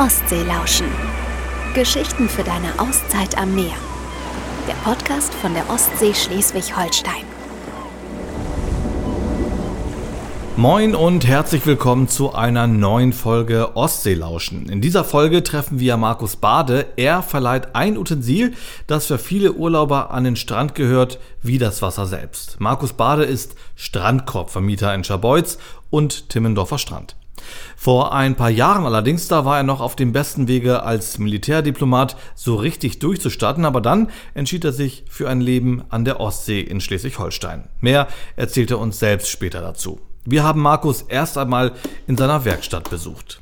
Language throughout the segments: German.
Ostsee lauschen. Geschichten für deine Auszeit am Meer. Der Podcast von der Ostsee Schleswig-Holstein. Moin und herzlich willkommen zu einer neuen Folge Ostseelauschen. In dieser Folge treffen wir Markus Bade. Er verleiht ein Utensil, das für viele Urlauber an den Strand gehört, wie das Wasser selbst. Markus Bade ist Strandkorbvermieter in Scharbeutz und Timmendorfer Strand. Vor ein paar Jahren allerdings, da war er noch auf dem besten Wege als Militärdiplomat so richtig durchzustarten, aber dann entschied er sich für ein Leben an der Ostsee in Schleswig-Holstein. Mehr erzählt er uns selbst später dazu. Wir haben Markus erst einmal in seiner Werkstatt besucht.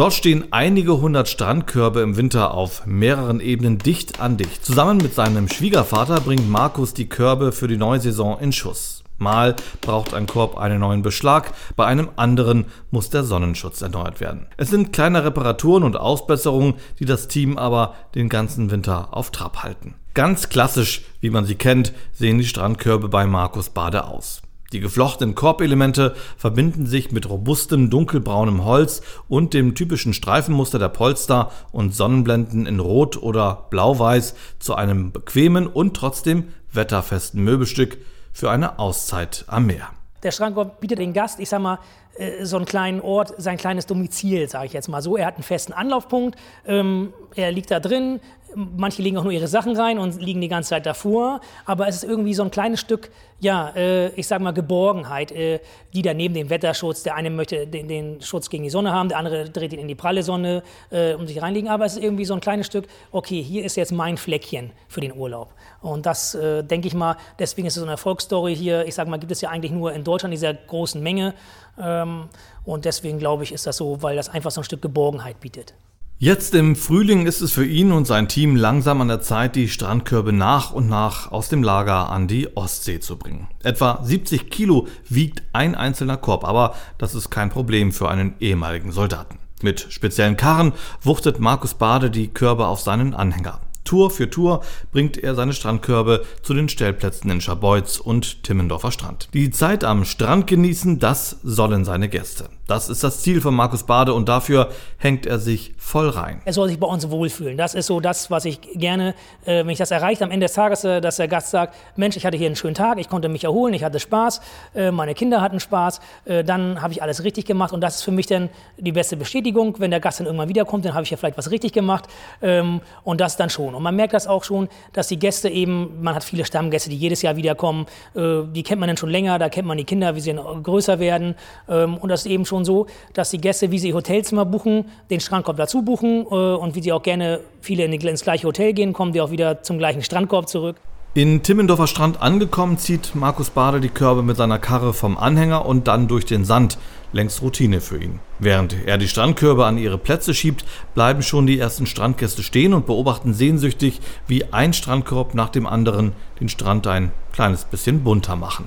Dort stehen einige hundert Strandkörbe im Winter auf mehreren Ebenen dicht an dicht. Zusammen mit seinem Schwiegervater bringt Markus die Körbe für die neue Saison in Schuss. Mal braucht ein Korb einen neuen Beschlag, bei einem anderen muss der Sonnenschutz erneuert werden. Es sind kleine Reparaturen und Ausbesserungen, die das Team aber den ganzen Winter auf Trab halten. Ganz klassisch, wie man sie kennt, sehen die Strandkörbe bei Markus Bade aus. Die geflochtenen Korbelemente verbinden sich mit robustem dunkelbraunem Holz und dem typischen Streifenmuster der Polster und Sonnenblenden in Rot oder Blau-Weiß zu einem bequemen und trotzdem wetterfesten Möbelstück für eine Auszeit am Meer. Der Strandkorb bietet den Gast, ich sag mal, äh, so einen kleinen Ort, sein kleines Domizil, sage ich jetzt mal so. Er hat einen festen Anlaufpunkt, ähm, er liegt da drin, Manche legen auch nur ihre Sachen rein und liegen die ganze Zeit davor. Aber es ist irgendwie so ein kleines Stück, ja, äh, ich sag mal Geborgenheit, äh, die da neben dem Wetterschutz, der eine möchte den, den, Schutz gegen die Sonne haben, der andere dreht ihn in die pralle Sonne äh, und sich reinlegen. Aber es ist irgendwie so ein kleines Stück, okay, hier ist jetzt mein Fleckchen für den Urlaub. Und das äh, denke ich mal, deswegen ist es so eine Erfolgsstory hier. Ich sag mal, gibt es ja eigentlich nur in Deutschland dieser großen Menge. Ähm, und deswegen glaube ich, ist das so, weil das einfach so ein Stück Geborgenheit bietet. Jetzt im Frühling ist es für ihn und sein Team langsam an der Zeit, die Strandkörbe nach und nach aus dem Lager an die Ostsee zu bringen. Etwa 70 Kilo wiegt ein einzelner Korb, aber das ist kein Problem für einen ehemaligen Soldaten. Mit speziellen Karren wuchtet Markus Bade die Körbe auf seinen Anhänger. Tour für Tour bringt er seine Strandkörbe zu den Stellplätzen in Scharbeutz und Timmendorfer Strand. Die Zeit am Strand genießen, das sollen seine Gäste. Das ist das Ziel von Markus Bade und dafür hängt er sich voll rein. Er soll sich bei uns wohlfühlen. Das ist so das, was ich gerne, äh, wenn ich das erreiche, am Ende des Tages, äh, dass der Gast sagt, Mensch, ich hatte hier einen schönen Tag, ich konnte mich erholen, ich hatte Spaß, äh, meine Kinder hatten Spaß, äh, dann habe ich alles richtig gemacht und das ist für mich dann die beste Bestätigung. Wenn der Gast dann irgendwann wiederkommt, dann habe ich ja vielleicht was richtig gemacht ähm, und das dann schon. Und man merkt das auch schon, dass die Gäste eben, man hat viele Stammgäste, die jedes Jahr wiederkommen, äh, die kennt man dann schon länger, da kennt man die Kinder, wie sie größer werden ähm, und das ist eben schon so, dass die Gäste, wie sie Hotelzimmer buchen, den Strandkorb dazu buchen äh, und wie sie auch gerne viele in ins gleiche Hotel gehen, kommen die auch wieder zum gleichen Strandkorb zurück. In Timmendorfer Strand angekommen, zieht Markus Bade die Körbe mit seiner Karre vom Anhänger und dann durch den Sand. Längst Routine für ihn. Während er die Strandkörbe an ihre Plätze schiebt, bleiben schon die ersten Strandgäste stehen und beobachten sehnsüchtig, wie ein Strandkorb nach dem anderen den Strand ein kleines bisschen bunter machen.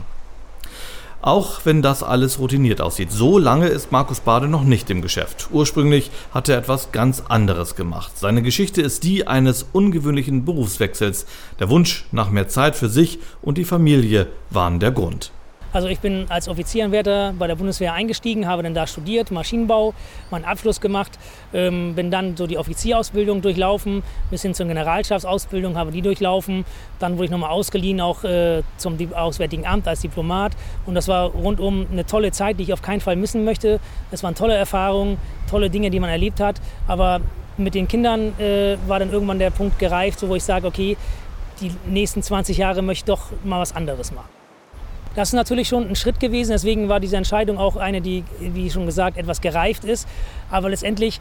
Auch wenn das alles routiniert aussieht. So lange ist Markus Bade noch nicht im Geschäft. Ursprünglich hat er etwas ganz anderes gemacht. Seine Geschichte ist die eines ungewöhnlichen Berufswechsels. Der Wunsch nach mehr Zeit für sich und die Familie waren der Grund. Also ich bin als Offizierenwärter bei der Bundeswehr eingestiegen, habe dann da studiert, Maschinenbau, meinen Abschluss gemacht, ähm, bin dann so die Offizierausbildung durchlaufen, bis hin zur Generalstabsausbildung habe die durchlaufen. Dann wurde ich nochmal ausgeliehen auch äh, zum Auswärtigen Amt als Diplomat und das war rundum eine tolle Zeit, die ich auf keinen Fall missen möchte. Es waren tolle Erfahrungen, tolle Dinge, die man erlebt hat, aber mit den Kindern äh, war dann irgendwann der Punkt gereift, so wo ich sage, okay, die nächsten 20 Jahre möchte ich doch mal was anderes machen. Das ist natürlich schon ein Schritt gewesen. Deswegen war diese Entscheidung auch eine, die, wie schon gesagt, etwas gereift ist. Aber letztendlich,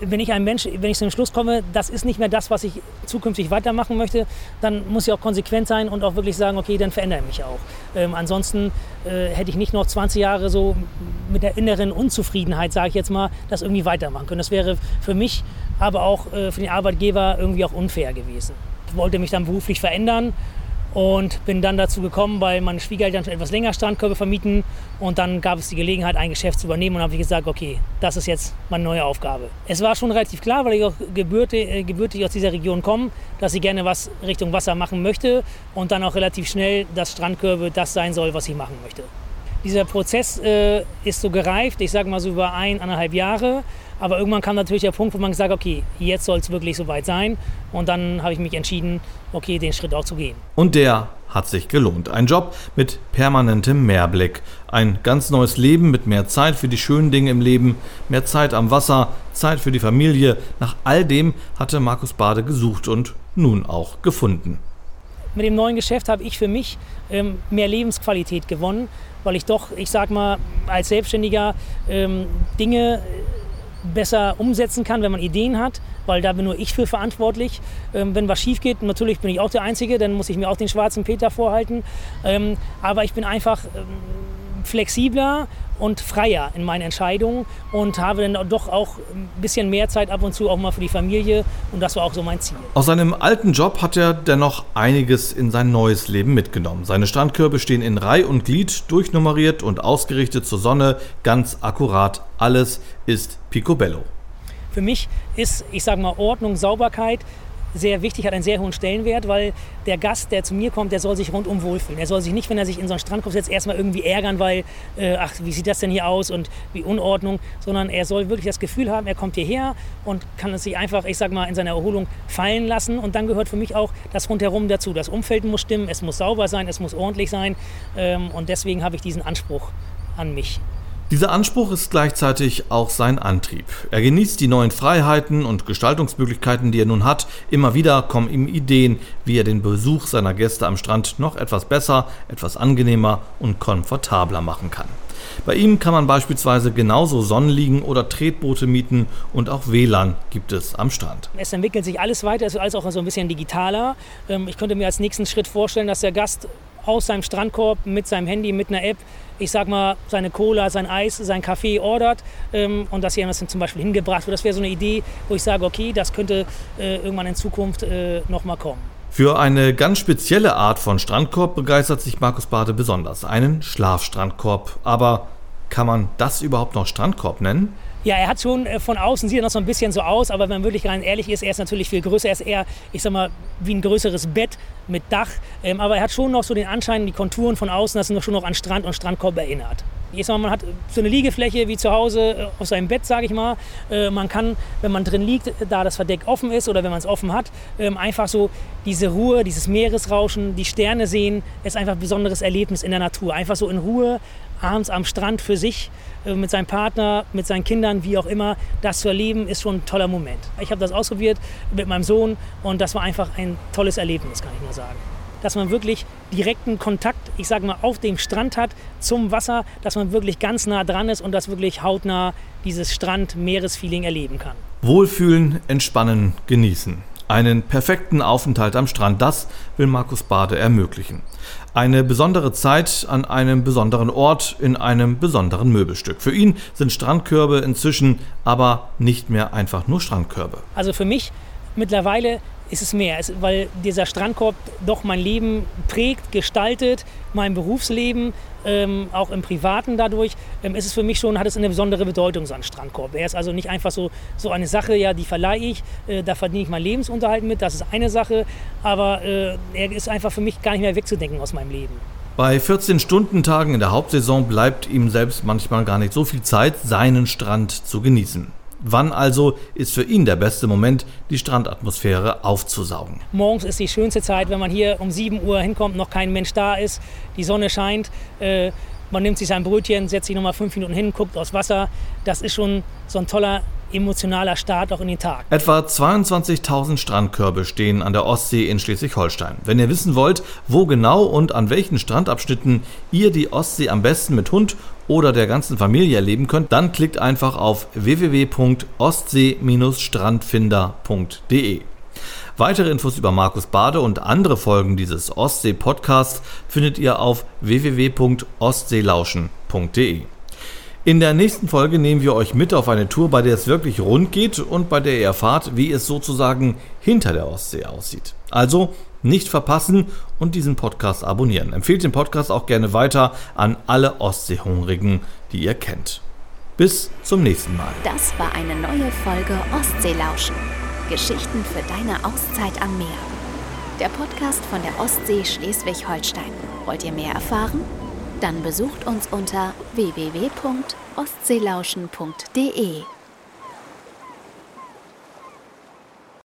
wenn ich ein Mensch, wenn ich zu dem Schluss komme, das ist nicht mehr das, was ich zukünftig weitermachen möchte, dann muss ich auch konsequent sein und auch wirklich sagen, okay, dann verändere ich mich auch. Ähm, ansonsten äh, hätte ich nicht noch 20 Jahre so mit der inneren Unzufriedenheit, sage ich jetzt mal, das irgendwie weitermachen können. Das wäre für mich, aber auch äh, für den Arbeitgeber irgendwie auch unfair gewesen. Ich wollte mich dann beruflich verändern und bin dann dazu gekommen, weil meine Schwiegereltern schon etwas länger Strandkörbe vermieten und dann gab es die Gelegenheit, ein Geschäft zu übernehmen und habe ich gesagt, okay, das ist jetzt meine neue Aufgabe. Es war schon relativ klar, weil ich auch gebürtig, äh, gebürtig aus dieser Region komme, dass ich gerne was Richtung Wasser machen möchte und dann auch relativ schnell, dass Strandkörbe das sein soll, was ich machen möchte. dieser Prozess äh, ist so gereift, ich sage mal so über eineinhalb Jahre. Aber irgendwann kam natürlich der Punkt, wo man gesagt hat, okay, jetzt soll es wirklich soweit sein. Und dann habe ich mich entschieden, okay, den Schritt auch zu gehen. Und der hat sich gelohnt. Ein Job mit permanentem Mehrblick. Ein ganz neues Leben mit mehr Zeit für die schönen Dinge im Leben, mehr Zeit am Wasser, Zeit für die Familie. Nach all dem hatte Markus Bade gesucht und nun auch gefunden. Mit dem neuen Geschäft habe ich für mich ähm, mehr Lebensqualität gewonnen, weil ich doch, ich sag mal, als Selbstständiger ähm, Dinge besser umsetzen kann, wenn man Ideen hat, weil da bin nur ich für verantwortlich. Ähm, wenn was schief geht, natürlich bin ich auch der Einzige, dann muss ich mir auch den schwarzen Peter vorhalten. Ähm, aber ich bin einfach ähm, flexibler und freier in meinen Entscheidungen und habe dann doch auch ein bisschen mehr Zeit ab und zu auch mal für die Familie und das war auch so mein Ziel. Aus seinem alten Job hat er dennoch einiges in sein neues Leben mitgenommen. Seine Strandkörbe stehen in Reih und Glied, durchnummeriert und ausgerichtet zur Sonne, ganz akkurat. Alles ist picobello. Für mich ist, ich sage mal, Ordnung, Sauberkeit sehr wichtig, hat einen sehr hohen Stellenwert, weil der Gast, der zu mir kommt, der soll sich rundum wohlfühlen. Er soll sich nicht, wenn er sich in so einen Strandkorb setzt, erstmal irgendwie ärgern, weil, äh, ach, wie sieht das denn hier aus und wie Unordnung, sondern er soll wirklich das Gefühl haben, er kommt hierher und kann es sich einfach, ich sag mal, in seiner Erholung fallen lassen. Und dann gehört für mich auch das rundherum dazu. Das Umfeld muss stimmen, es muss sauber sein, es muss ordentlich sein. Ähm, und deswegen habe ich diesen Anspruch an mich. Dieser Anspruch ist gleichzeitig auch sein Antrieb. Er genießt die neuen Freiheiten und Gestaltungsmöglichkeiten, die er nun hat. Immer wieder kommen ihm Ideen, wie er den Besuch seiner Gäste am Strand noch etwas besser, etwas angenehmer und komfortabler machen kann. Bei ihm kann man beispielsweise genauso Sonnenliegen oder Tretboote mieten und auch WLAN gibt es am Strand. Es entwickelt sich alles weiter, es ist alles auch so ein bisschen digitaler. Ähm, ich könnte mir als nächsten Schritt vorstellen, dass der Gast aus seinem Strandkorb mit seinem Handy, mit einer App, ich sag mal, seine Cola, sein Eis, sein Kaffee ordert ähm, und dass hier das zum Beispiel hingebracht wird. Das wäre so eine Idee, wo ich sage, okay, das könnte äh, irgendwann in Zukunft äh, nochmal kommen. Für eine ganz spezielle Art von Strandkorb begeistert sich Markus Bade besonders. Einen Schlafstrandkorb. Aber kann man das überhaupt noch Strandkorb nennen? Ja, er hat schon äh, von außen sieht er noch so ein bisschen so aus, aber wenn man wirklich rein ehrlich ist, er ist natürlich viel größer. Er ist eher, ich sag mal, wie ein größeres Bett mit Dach. Ähm, aber er hat schon noch so den Anschein, die Konturen von außen, dass er schon noch an Strand und Strandkorb erinnert. Sag mal, man hat so eine Liegefläche wie zu Hause äh, auf seinem Bett, sage ich mal. Äh, man kann, wenn man drin liegt, da das Verdeck offen ist oder wenn man es offen hat, ähm, einfach so diese Ruhe, dieses Meeresrauschen, die Sterne sehen, ist einfach ein besonderes Erlebnis in der Natur. Einfach so in Ruhe abends am Strand für sich äh, mit seinem Partner, mit seinen Kindern, wie auch immer, das zu erleben, ist schon ein toller Moment. Ich habe das ausprobiert mit meinem Sohn und das war einfach ein tolles Erlebnis, kann ich nur sagen. Dass man wirklich direkten Kontakt, ich sage mal, auf dem Strand hat zum Wasser, dass man wirklich ganz nah dran ist und das wirklich hautnah dieses Strand-Meeresfeeling erleben kann. Wohlfühlen, entspannen, genießen. Einen perfekten Aufenthalt am Strand, das will Markus Bade ermöglichen. Eine besondere Zeit an einem besonderen Ort in einem besonderen Möbelstück. Für ihn sind Strandkörbe inzwischen aber nicht mehr einfach nur Strandkörbe. Also für mich mittlerweile ist es mehr, weil dieser Strandkorb doch mein Leben prägt, gestaltet, mein Berufsleben, ähm, auch im Privaten dadurch, ähm, ist es für mich schon, hat es eine besondere Bedeutung, so ein Strandkorb. Er ist also nicht einfach so, so eine Sache, ja, die verleihe ich, äh, da verdiene ich meinen Lebensunterhalt mit, das ist eine Sache, aber äh, er ist einfach für mich gar nicht mehr wegzudenken aus meinem Leben. Bei 14-Stunden-Tagen in der Hauptsaison bleibt ihm selbst manchmal gar nicht so viel Zeit, seinen Strand zu genießen. Wann also ist für ihn der beste Moment, die Strandatmosphäre aufzusaugen? Morgens ist die schönste Zeit, wenn man hier um 7 Uhr hinkommt, noch kein Mensch da ist, die Sonne scheint. Äh, man nimmt sich sein Brötchen, setzt sich nochmal fünf Minuten hin, guckt aufs Wasser. Das ist schon so ein toller emotionaler Start auch in den Tag. Etwa 22.000 Strandkörbe stehen an der Ostsee in Schleswig-Holstein. Wenn ihr wissen wollt, wo genau und an welchen Strandabschnitten ihr die Ostsee am besten mit Hund oder der ganzen Familie erleben könnt, dann klickt einfach auf www.ostsee-strandfinder.de. Weitere Infos über Markus Bade und andere Folgen dieses Ostsee-Podcasts findet ihr auf www.ostseelauschen.de. In der nächsten Folge nehmen wir euch mit auf eine Tour, bei der es wirklich rund geht und bei der ihr erfahrt, wie es sozusagen hinter der Ostsee aussieht. Also nicht verpassen und diesen Podcast abonnieren. Empfehlt den Podcast auch gerne weiter an alle Ostseehungrigen, die ihr kennt. Bis zum nächsten Mal. Das war eine neue Folge Ostseelauschen. Geschichten für deine Auszeit am Meer. Der Podcast von der Ostsee Schleswig-Holstein. Wollt ihr mehr erfahren? Dann besucht uns unter www.ostseelauschen.de.